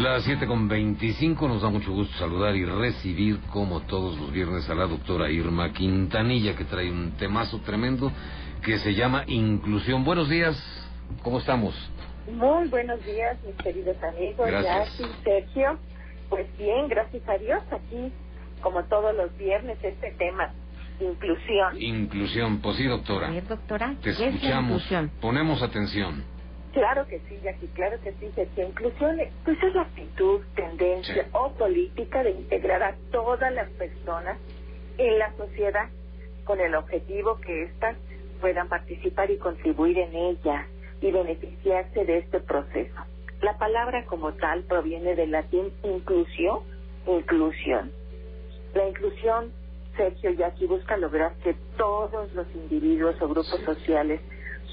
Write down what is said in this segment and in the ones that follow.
Las 7 con 25 nos da mucho gusto saludar y recibir como todos los viernes a la doctora Irma Quintanilla que trae un temazo tremendo que se llama Inclusión. Buenos días, ¿cómo estamos? Muy buenos días, mis queridos amigos. Gracias. Jackie, Sergio. Pues bien, gracias a Dios, aquí, como todos los viernes, este tema, inclusión. Inclusión, pues sí, doctora. Ver, doctora, Te ¿qué es la escuchamos, inclusión? ponemos atención. Claro que sí, Jackie, claro que sí, Sergio. Inclusión pues es la actitud, tendencia Sí. o política de integrar a todas las personas en la sociedad con el objetivo que éstas puedan participar y contribuir en ella y beneficiarse de este proceso. La palabra como tal proviene del latín inclusio, inclusión. La inclusión, Sergio, y aquí busca lograr que todos los individuos o grupos sociales,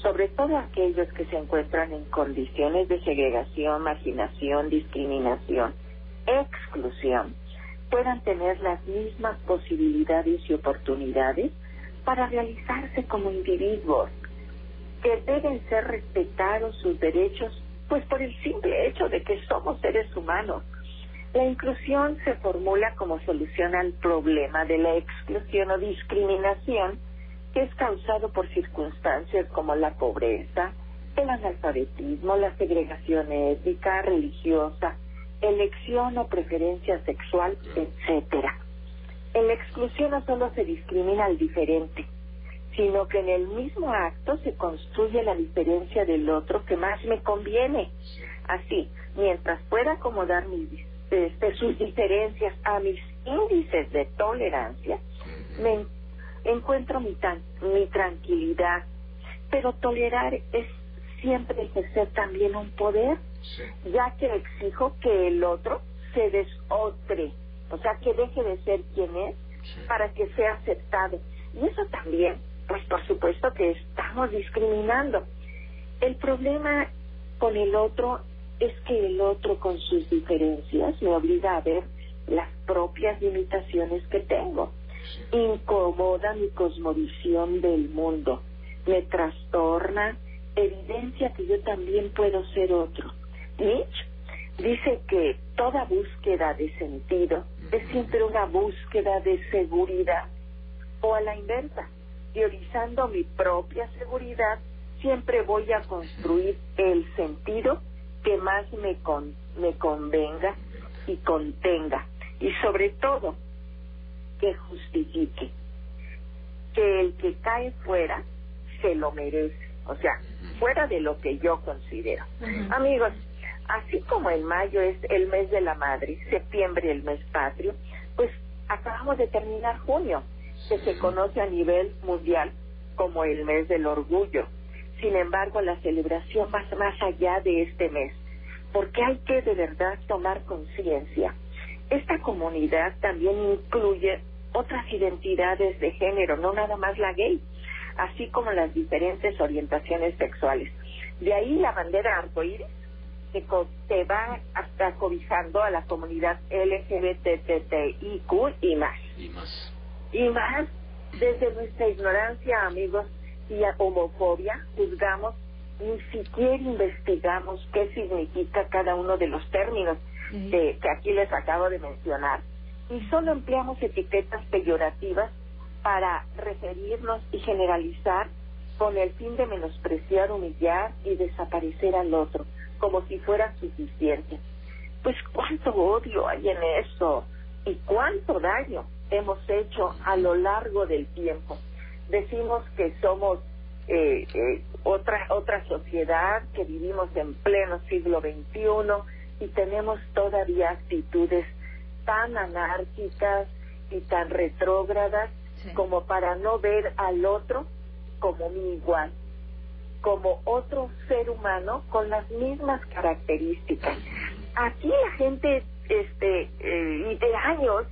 sobre todo aquellos que se encuentran en condiciones de segregación, marginación, discriminación, exclusión, puedan tener las mismas posibilidades y oportunidades para realizarse como individuos, que deben ser respetados sus derechos, pues por el simple hecho de que somos seres humanos. La inclusión se formula como solución al problema de la exclusión o discriminación que es causado por circunstancias como la pobreza, el analfabetismo, la segregación étnica, religiosa, elección o preferencia sexual, etcétera. En la exclusión no solo se discrimina al diferente, sino que en el mismo acto se construye la diferencia del otro que más me conviene. Así, mientras pueda acomodar mis, este, sus diferencias a mis índices de tolerancia, me en- encuentro mi, tan- mi tranquilidad. Pero tolerar es siempre ejercer también un poder, ya que exijo que el otro se desotre, o sea, que deje de ser quien es para que sea aceptado. Y eso también, pues por supuesto que estamos discriminando. El problema con el otro es que el otro con sus diferencias me obliga a ver las propias limitaciones que tengo. Incomoda mi cosmovisión del mundo, me trastorna, evidencia que yo también puedo ser otro. Nietzsche dice que toda búsqueda de sentido es siempre una búsqueda de seguridad o a la inversa, priorizando mi propia seguridad, siempre voy a construir el sentido que más me, con- me convenga y contenga. Y sobre todo, que justifique que el que cae fuera se lo merece. O sea, fuera de lo que yo considero. Amigos, así como en mayo es el mes de la madre, septiembre el mes patrio, pues acabamos de terminar junio, que se conoce a nivel mundial como el mes del orgullo. Sin embargo, la celebración va más allá de este mes, porque hay que de verdad tomar conciencia. Esta comunidad también incluye otras identidades de género, no nada más la gay, así como las diferentes orientaciones sexuales. De ahí la bandera arcoíris que te va hasta cobijando a la comunidad LGBTTIQ y más. Y más. Y más, desde nuestra ignorancia, amigos, y a homofobia, juzgamos, ni siquiera investigamos qué significa cada uno de los términos que, que aquí les acabo de mencionar. Y solo empleamos etiquetas peyorativas para referirnos y generalizar con el fin de menospreciar, humillar y desaparecer al otro, como si fuera suficiente. Pues cuánto odio hay en eso y cuánto daño hemos hecho a lo largo del tiempo. Decimos que somos eh, eh, otra otra sociedad, que vivimos en pleno siglo XXI y tenemos todavía actitudes tan anárquicas y tan retrógradas Sí. como para no ver al otro como mi igual, como otro ser humano con las mismas características. Aquí la gente, este, eh, y de años,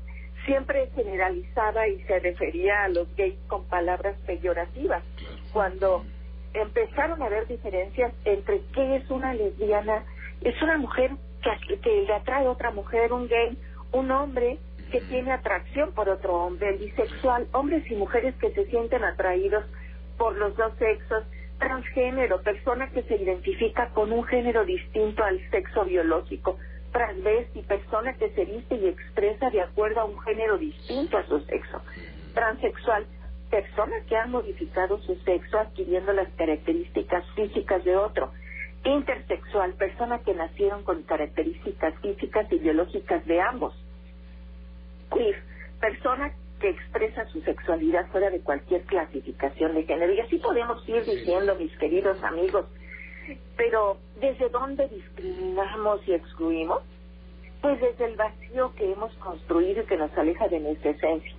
siempre generalizaba y se refería a los gays con palabras peyorativas. Cuando empezaron a haber diferencias entre qué es una lesbiana, es una mujer que, que le atrae a otra mujer, un gay, un hombre que tiene atracción por otro hombre, el bisexual, hombres y mujeres que se sienten atraídos por los dos sexos, transgénero, persona que se identifica con un género distinto al sexo biológico, transvesti, persona que se viste y expresa de acuerdo a un género distinto a su sexo, transexual, persona que ha modificado su sexo adquiriendo las características físicas de otro, intersexual, persona que nacieron con características físicas y biológicas de ambos, queer, persona que expresa su sexualidad fuera de cualquier clasificación de género. Y así podemos ir diciendo, mis queridos amigos, pero ¿desde dónde discriminamos y excluimos? Pues desde el vacío que hemos construido y que nos aleja de nuestra esencia.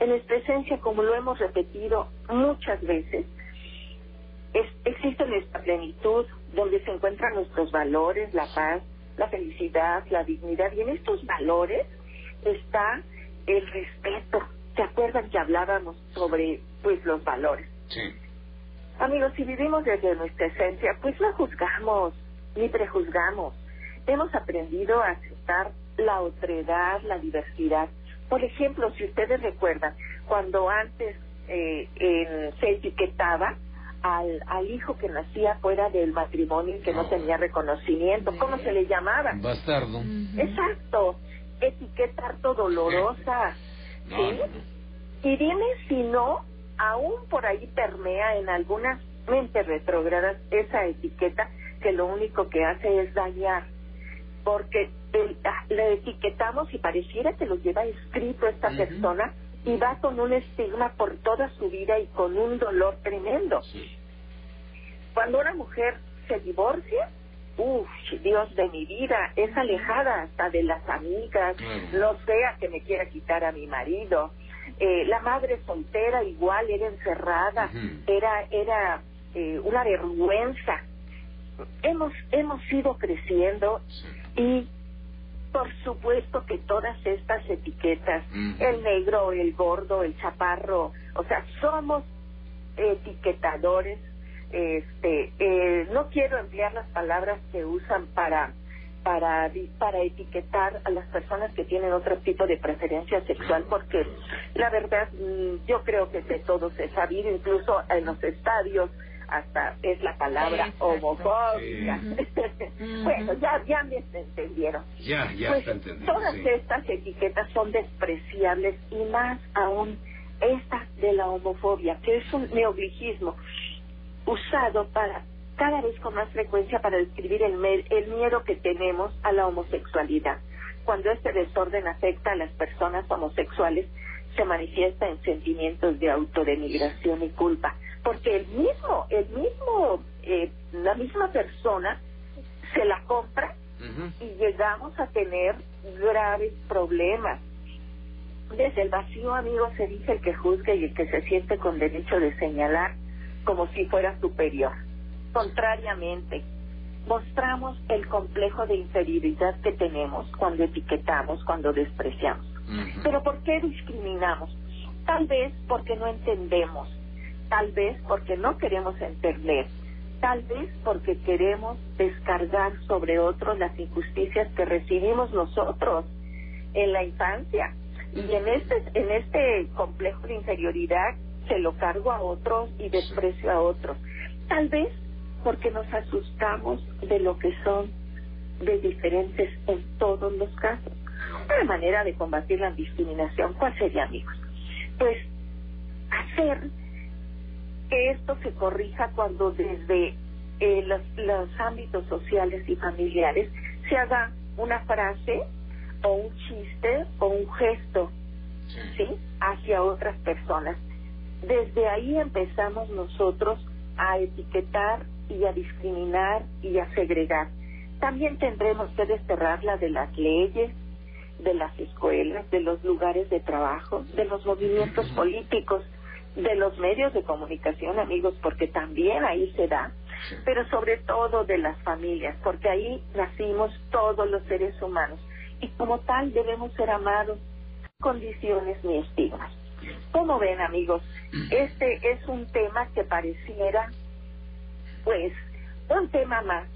En nuestra esencia, como lo hemos repetido muchas veces, existe nuestra plenitud, donde se encuentran nuestros valores, la paz, la felicidad, la dignidad, y en estos valores está el respeto. ¿Se acuerdan que hablábamos sobre pues los valores? Sí. Amigos, si vivimos desde nuestra esencia, pues no juzgamos ni prejuzgamos. Hemos aprendido a aceptar la otredad, la diversidad. Por ejemplo, si ustedes recuerdan, cuando antes eh, se etiquetaba al, al hijo que nacía fuera del matrimonio y que no, tenía reconocimiento, ¿cómo se le llamaba? Bastardo. Exacto, etiqueta harto dolorosa. ¿sí? Y dime si no, aún por ahí permea en algunas mentes retrógradas esa etiqueta que lo único que hace es dañar. Porque ah, le etiquetamos y pareciera que lo lleva escrito esta persona y va con un estigma por toda su vida y con un dolor tremendo. Cuando una mujer se divorcia, uff, Dios de mi vida, es alejada hasta de las amigas, no sea que me quiera quitar a mi marido. Eh, la madre soltera igual era encerrada, era era eh, una vergüenza. Hemos hemos ido creciendo y por supuesto que todas estas etiquetas, el negro, el gordo, el chaparro, o sea, somos etiquetadores este eh, no quiero emplear las palabras que usan para para para etiquetar a las personas que tienen otro tipo de preferencia sexual porque la verdad mm, yo creo que de todo se sabido incluso en los estadios hasta es la palabra homofóbica. bueno, ya, ya me entendieron. Ya, ya pues, Todas estas etiquetas son despreciables y más aún esta de la homofobia, que es un neogligismo usado para cada vez con más frecuencia para describir el, el miedo que tenemos a la homosexualidad. Cuando este desorden afecta a las personas homosexuales, se manifiesta en sentimientos de autodenigración y culpa, porque el mismo, el mismo, eh, la misma persona se la compra y llegamos a tener graves problemas. Desde el vacío, amigo, se dice el que juzga y el que se siente con derecho de señalar como si fuera superior. Contrariamente, mostramos el complejo de inferioridad que tenemos cuando etiquetamos, cuando despreciamos. Pero ¿por qué discriminamos? Tal vez porque no entendemos, tal vez porque no queremos entender, tal vez porque queremos descargar sobre otros las injusticias que recibimos nosotros en la infancia. Y en este, en este complejo de inferioridad se lo cargo a otros y desprecio a otros. Tal vez porque nos asustamos de lo que son de diferentes en todos los casos. Una manera de combatir la discriminación, ¿cuál sería, amigos? Pues hacer que esto se corrija cuando desde eh, los, los ámbitos sociales y familiares se haga una frase o un chiste o un gesto, ¿sí? Hacia otras personas desde ahí empezamos nosotros a etiquetar y a discriminar y a segregar. También tendremos que desterrarla de las leyes, de las escuelas, de los lugares de trabajo, de los movimientos políticos, de los medios de comunicación, amigos, porque también ahí se da, pero sobre todo de las familias, porque ahí nacimos todos los seres humanos y como tal debemos ser amados condiciones ni estigmas. Como ven amigos, este es un tema que pareciera pues un tema más,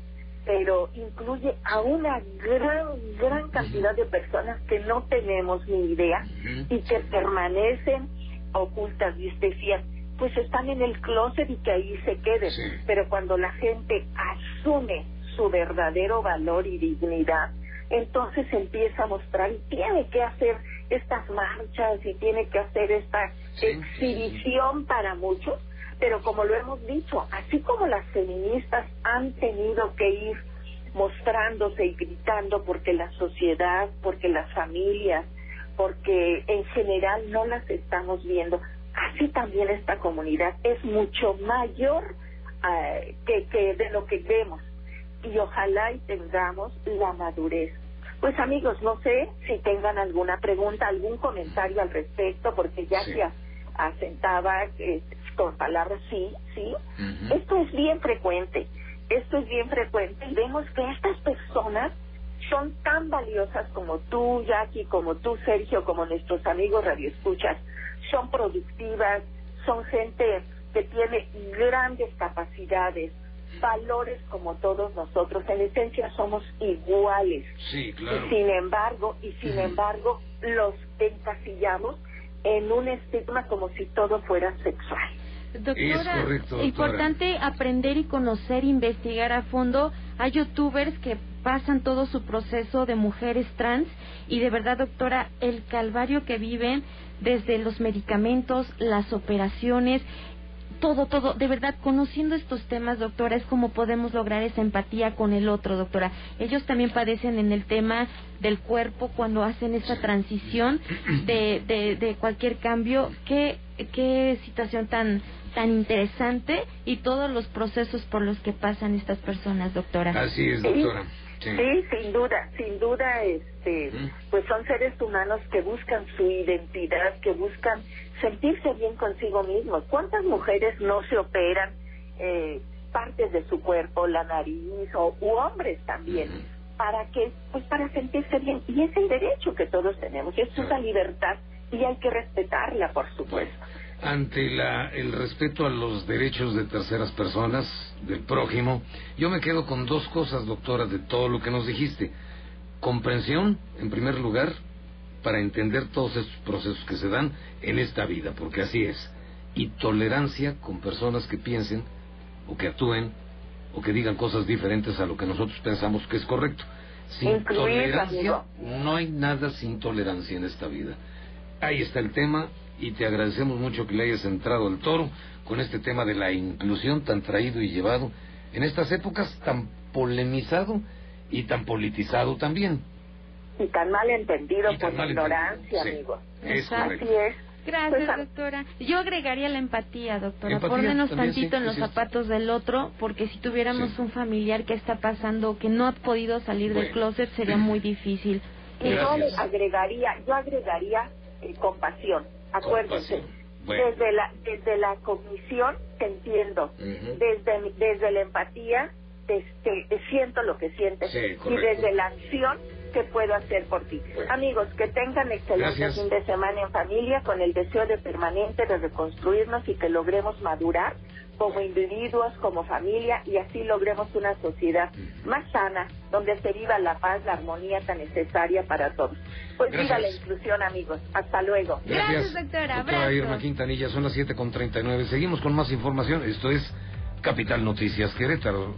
pero incluye a una gran, gran cantidad de personas que no tenemos ni idea y que permanecen ocultas y decían, pues están en el closet y que ahí se queden. Pero cuando la gente asume su verdadero valor y dignidad, entonces empieza a mostrar y tiene que hacer estas marchas y tiene que hacer esta exhibición para muchos, pero como lo hemos dicho, así como las feministas han tenido que ir mostrándose y gritando porque la sociedad, porque las familias, porque en general no las estamos viendo, así también esta comunidad es mucho mayor eh, que, que de lo que vemos y ojalá y tengamos la madurez. Pues amigos, no sé si tengan alguna pregunta, algún comentario al respecto, porque ya se asentaba eh, con palabras sí, sí. Esto es bien frecuente, esto es bien frecuente y vemos que estas personas son tan valiosas como tú, Jackie, como tú, Sergio, como nuestros amigos radioescuchas, son productivas, son gente que tiene grandes capacidades, valores como todos nosotros. En esencia somos iguales. Sí, claro. Y sin embargo, y sin embargo, los encasillamos en un estigma como si todo fuera sexual. Doctora, es importante aprender y conocer, investigar a fondo. Hay youtubers que pasan todo su proceso de mujeres trans y de verdad, doctora, el calvario que viven desde los medicamentos, las operaciones, todo, todo, de verdad, conociendo estos temas, doctora, es como podemos lograr esa empatía con el otro, doctora. Ellos también padecen en el tema del cuerpo cuando hacen esa transición de, de, de cualquier cambio. ¿Qué, qué situación tan tan interesante y todos los procesos por los que pasan estas personas, doctora. Así es, doctora. Sí. sin duda, sin duda, este, pues son seres humanos que buscan su identidad, que buscan sentirse bien consigo mismos. ¿Cuántas mujeres no se operan eh, partes de su cuerpo, la nariz o u hombres también? para que pues para sentirse bien y es el derecho que todos tenemos y es una libertad y hay que respetarla por supuesto ante la, el respeto a los derechos de terceras personas, del prójimo, yo me quedo con dos cosas, doctora, de todo lo que nos dijiste. Comprensión, en primer lugar, para entender todos estos procesos que se dan en esta vida, porque así es. Y tolerancia con personas que piensen o que actúen o que digan cosas diferentes a lo que nosotros pensamos que es correcto. Sin tolerancia, no hay nada sin tolerancia en esta vida. Ahí está el tema, y te agradecemos mucho que le hayas entrado al toro con este tema de la inclusión tan traído y llevado en estas épocas tan polemizado y tan politizado también. Y tan mal entendido por ignorancia, amigo. Es Así es. Gracias, pues, doctora. Yo agregaría la empatía, doctora. Ponernos tantito en los zapatos del otro, porque si tuviéramos un familiar que está pasando, que no ha podido salir del closet, sería muy difícil. Y yo agregaría, yo agregaría eh, compasión Acuérdense, desde la desde la cognición te entiendo, desde desde la empatía te, siento lo que sientes. Y desde la acción ¿qué puedo hacer por ti? Amigos, que tengan excelente fin de semana en familia con el deseo de permanente de reconstruirnos y que logremos madurar como individuos, como familia y así logremos una sociedad más sana donde se viva la paz, la armonía tan necesaria para todos. Pues viva la inclusión, amigos. Hasta luego. Gracias, doctora. Doctora Irma Quintanilla, son las 7.39. Seguimos con más información. Esto es Capital Noticias Querétaro.